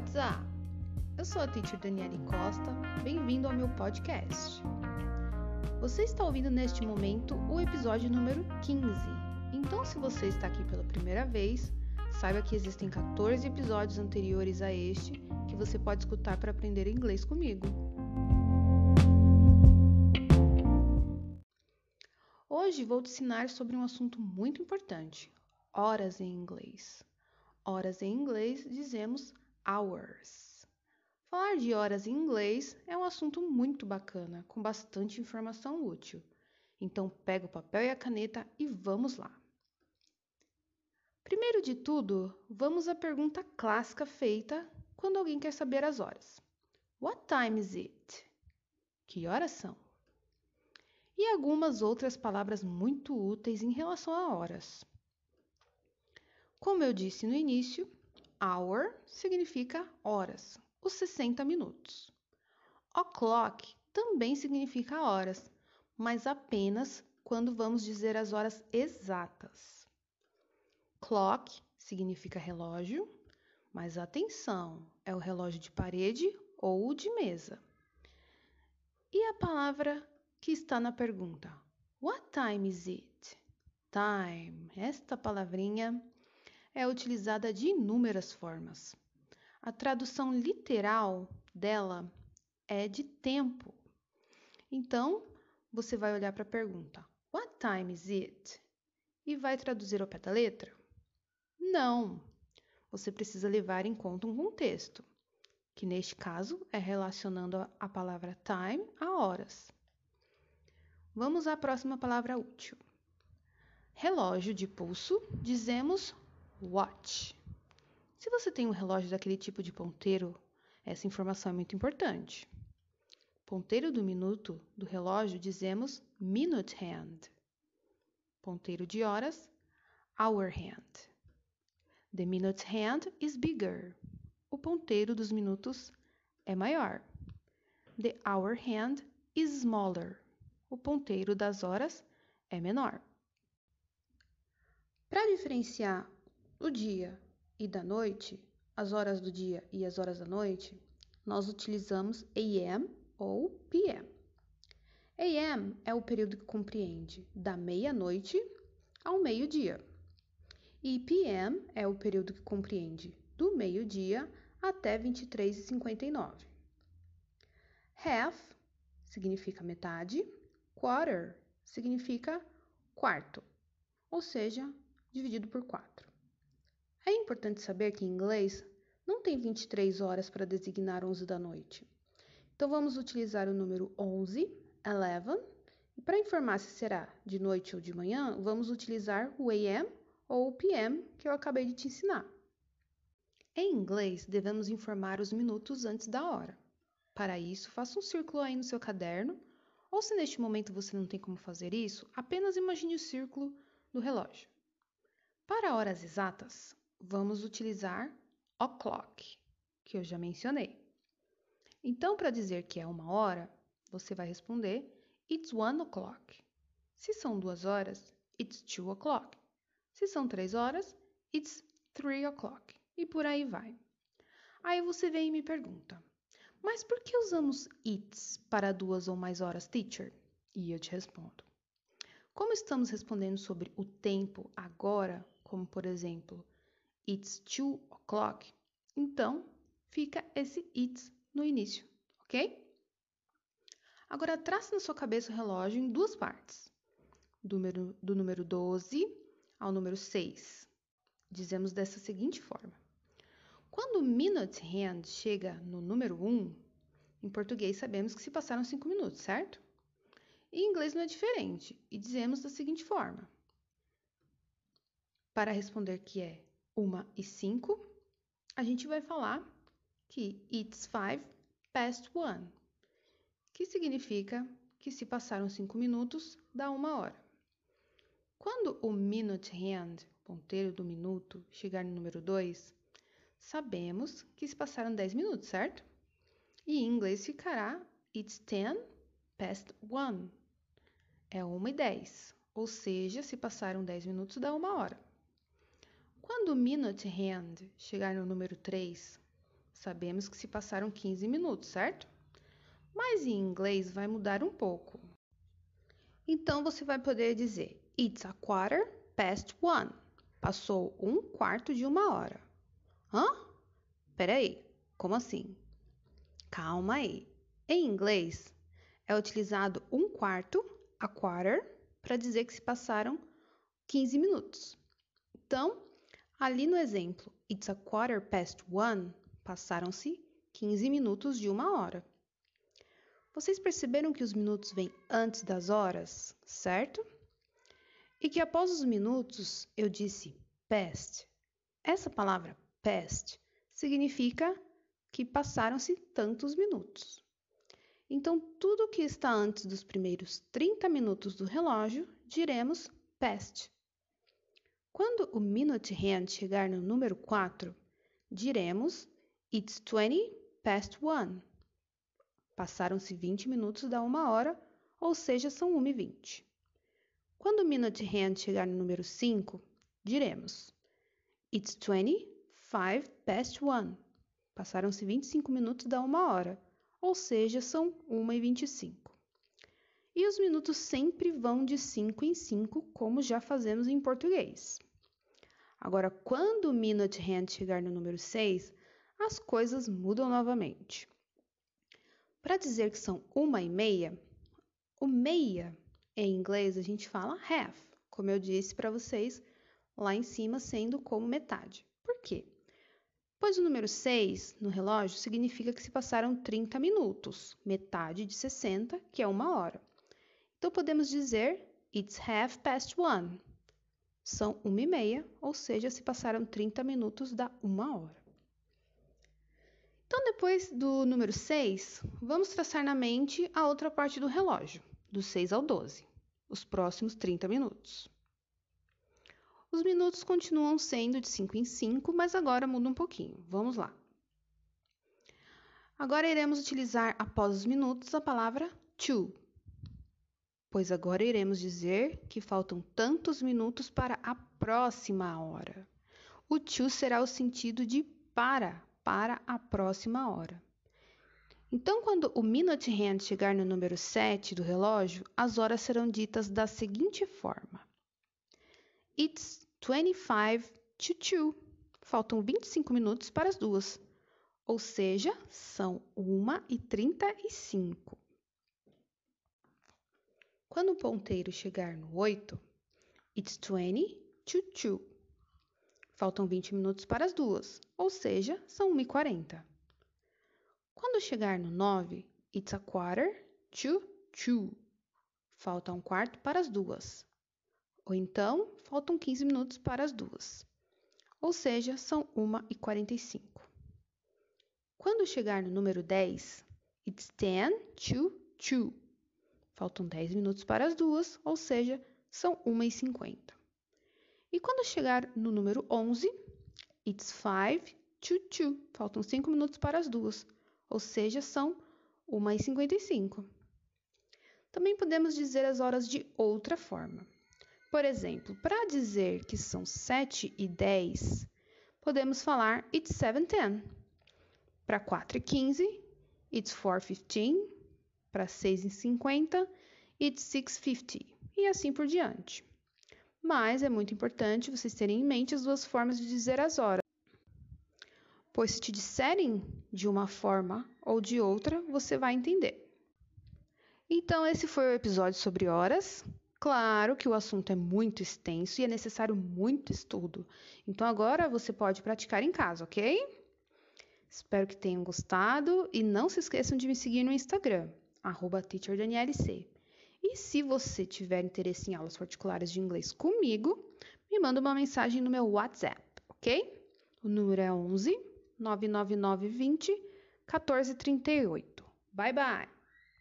What's up? Eu sou a teacher Daniele Costa, bem-vindo ao meu podcast. Você está ouvindo neste momento o episódio número 15. Então, se você está aqui pela primeira vez, saiba que existem 14 episódios anteriores a este que você pode escutar para aprender inglês comigo. Hoje vou te ensinar sobre um assunto muito importante: horas em inglês. Horas em inglês dizemos hours. Falar de horas em inglês é um assunto muito bacana, com bastante informação útil. Então pega o papel e a caneta e vamos lá. Primeiro de tudo, vamos à pergunta clássica feita quando alguém quer saber as horas. What time is it? Que horas são? E algumas outras palavras muito úteis em relação a horas. Como eu disse no início, hour significa horas, os 60 minutos. O'clock também significa horas, mas apenas quando vamos dizer as horas exatas. Clock significa relógio, mas atenção, é o relógio de parede ou de mesa. E a palavra que está na pergunta? What time is it? Time. Esta palavrinha é utilizada de inúmeras formas. A tradução literal dela é de tempo. Então, você vai olhar para a pergunta: What time is it? E vai traduzir ao pé da letra? Não. Você precisa levar em conta um contexto, que neste caso é relacionando a palavra time a horas. Vamos à próxima palavra útil. Relógio de pulso, dizemos watch. Se você tem um relógio daquele tipo de ponteiro, essa informação é muito importante. Ponteiro do minuto do relógio dizemos minute hand. Ponteiro de horas, hour hand. The minute hand is bigger. O ponteiro dos minutos é maior. The hour hand is smaller. O ponteiro das horas é menor. Para diferenciar o dia e da noite, as horas do dia e as horas da noite, nós utilizamos AM ou PM. AM é o período que compreende da meia-noite ao meio-dia. E PM é o período que compreende do meio-dia até 23h59. Half significa metade, quarter significa quarto, ou seja, dividido por 4. É importante saber que em inglês não tem 23 horas para designar 11 da noite. Então vamos utilizar o número 11, 11, e para informar se será de noite ou de manhã, vamos utilizar o AM ou o PM que eu acabei de te ensinar. Em inglês, devemos informar os minutos antes da hora. Para isso, faça um círculo aí no seu caderno, ou se neste momento você não tem como fazer isso, apenas imagine o círculo do relógio. Para horas exatas, vamos utilizar o'clock, que eu já mencionei. Então, para dizer que é uma hora, você vai responder It's one o'clock. Se são duas horas, it's two o'clock. Se são três horas, it's three o'clock. E por aí vai. Aí você vem e me pergunta: Mas por que usamos it's para duas ou mais horas, teacher? E eu te respondo: Como estamos respondendo sobre o tempo agora, como por exemplo, It's two o'clock. Então, fica esse it's no início, ok? Agora, trace na sua cabeça o relógio em duas partes. Do número, do número 12 ao número 6. Dizemos dessa seguinte forma. Quando o minute hand chega no número 1, em português sabemos que se passaram 5 minutos, certo? em inglês não é diferente, e dizemos da seguinte forma. Para responder que é uma e cinco, a gente vai falar que it's five past one, que significa que se passaram cinco minutos, dá uma hora. Quando o minute hand, ponteiro do minuto, chegar no número 2, sabemos que se passaram 10 minutos, certo? E em inglês ficará It's 10 past one. É 1 e 10, ou seja, se passaram 10 minutos, dá uma hora. Quando minute hand chegar no número 3, Sabemos que se passaram 15 minutos, certo? Mas em inglês vai mudar um pouco. Então você vai poder dizer It's a quarter past one. Passou um quarto de uma hora. Hã? Peraí, como assim? Calma aí. Em inglês, é utilizado um quarto, a quarter, para dizer que se passaram 15 minutos. Então, ali no exemplo, it's a quarter past one, passaram-se 15 minutos de uma hora. Vocês perceberam que os minutos vêm antes das horas, certo? E que após os minutos eu disse past. Essa palavra past significa que passaram-se tantos minutos. Então, tudo que está antes dos primeiros 30 minutos do relógio, diremos past. Quando o minute hand chegar no número 4, diremos It's 20 past one. Passaram-se 20 minutos da uma hora, ou seja, são 1 e 20. Quando o minute hand chegar no número 5, diremos It's 25 past one. Passaram-se 25 minutos da uma hora, ou seja, são 1 e 25. Os minutos sempre vão de 5 em 5, como já fazemos em português. Agora, quando o minute hand chegar no número 6, as coisas mudam novamente. Para dizer que são uma e meia, o meia em inglês a gente fala half, como eu disse para vocês lá em cima, sendo como metade. Por quê? Pois o número 6 no relógio significa que se passaram 30 minutos, metade de 60, que é uma hora. Então podemos dizer It's half past one. São uma e meia, ou seja, se passaram 30 minutos da uma hora. Então, depois do número 6, vamos traçar na mente a outra parte do relógio, do 6 ao 12, os próximos 30 minutos. Os minutos continuam sendo de 5 em 5, mas agora muda um pouquinho. Vamos lá. Agora iremos utilizar após os minutos a palavra to, pois agora iremos dizer que faltam tantos minutos para a próxima hora. O to será o sentido de para, para a próxima hora. Então, quando o minute hand chegar no número 7 do relógio, as horas serão ditas da seguinte forma: It's 25 to 2. Faltam 25 minutos para as duas. Ou seja, são 1 e 35. Quando o ponteiro chegar no 8, it's 20 to 2. Faltam 20 minutos para as duas, ou seja, são 1 e 40. Quando chegar no 9, it's a quarter to 2. Falta um quarto para as duas, ou então, faltam 15 minutos para as duas. Ou seja, são 1 e 45. Quando chegar no número 10, it's 10 to 2. Faltam 10 minutos para as duas, ou seja, são 1 e 50. Quando chegar no número 11, it's 5 to 2. Faltam 5 minutos para as duas, ou seja, são 1 e 55. Também podemos dizer as horas de outra forma. Por exemplo, para dizer que são 7 e 10, podemos falar it's 7:10. Para 4 e 15, it's 4:15. Para 6 e 50, it's 6:50. E assim por diante. Mas é muito importante vocês terem em mente as duas formas de dizer as horas. Pois se te disserem de uma forma ou de outra, você vai entender. Então, esse foi o episódio sobre horas. Claro que o assunto é muito extenso e é necessário muito estudo. Então agora você pode praticar em casa, ok? Espero que tenham gostado e não se esqueçam de me seguir no Instagram, teacherdanielc. E se você tiver interesse em aulas particulares de inglês comigo, me manda uma mensagem no meu WhatsApp, ok? O número é 11 99920 1438. Bye bye!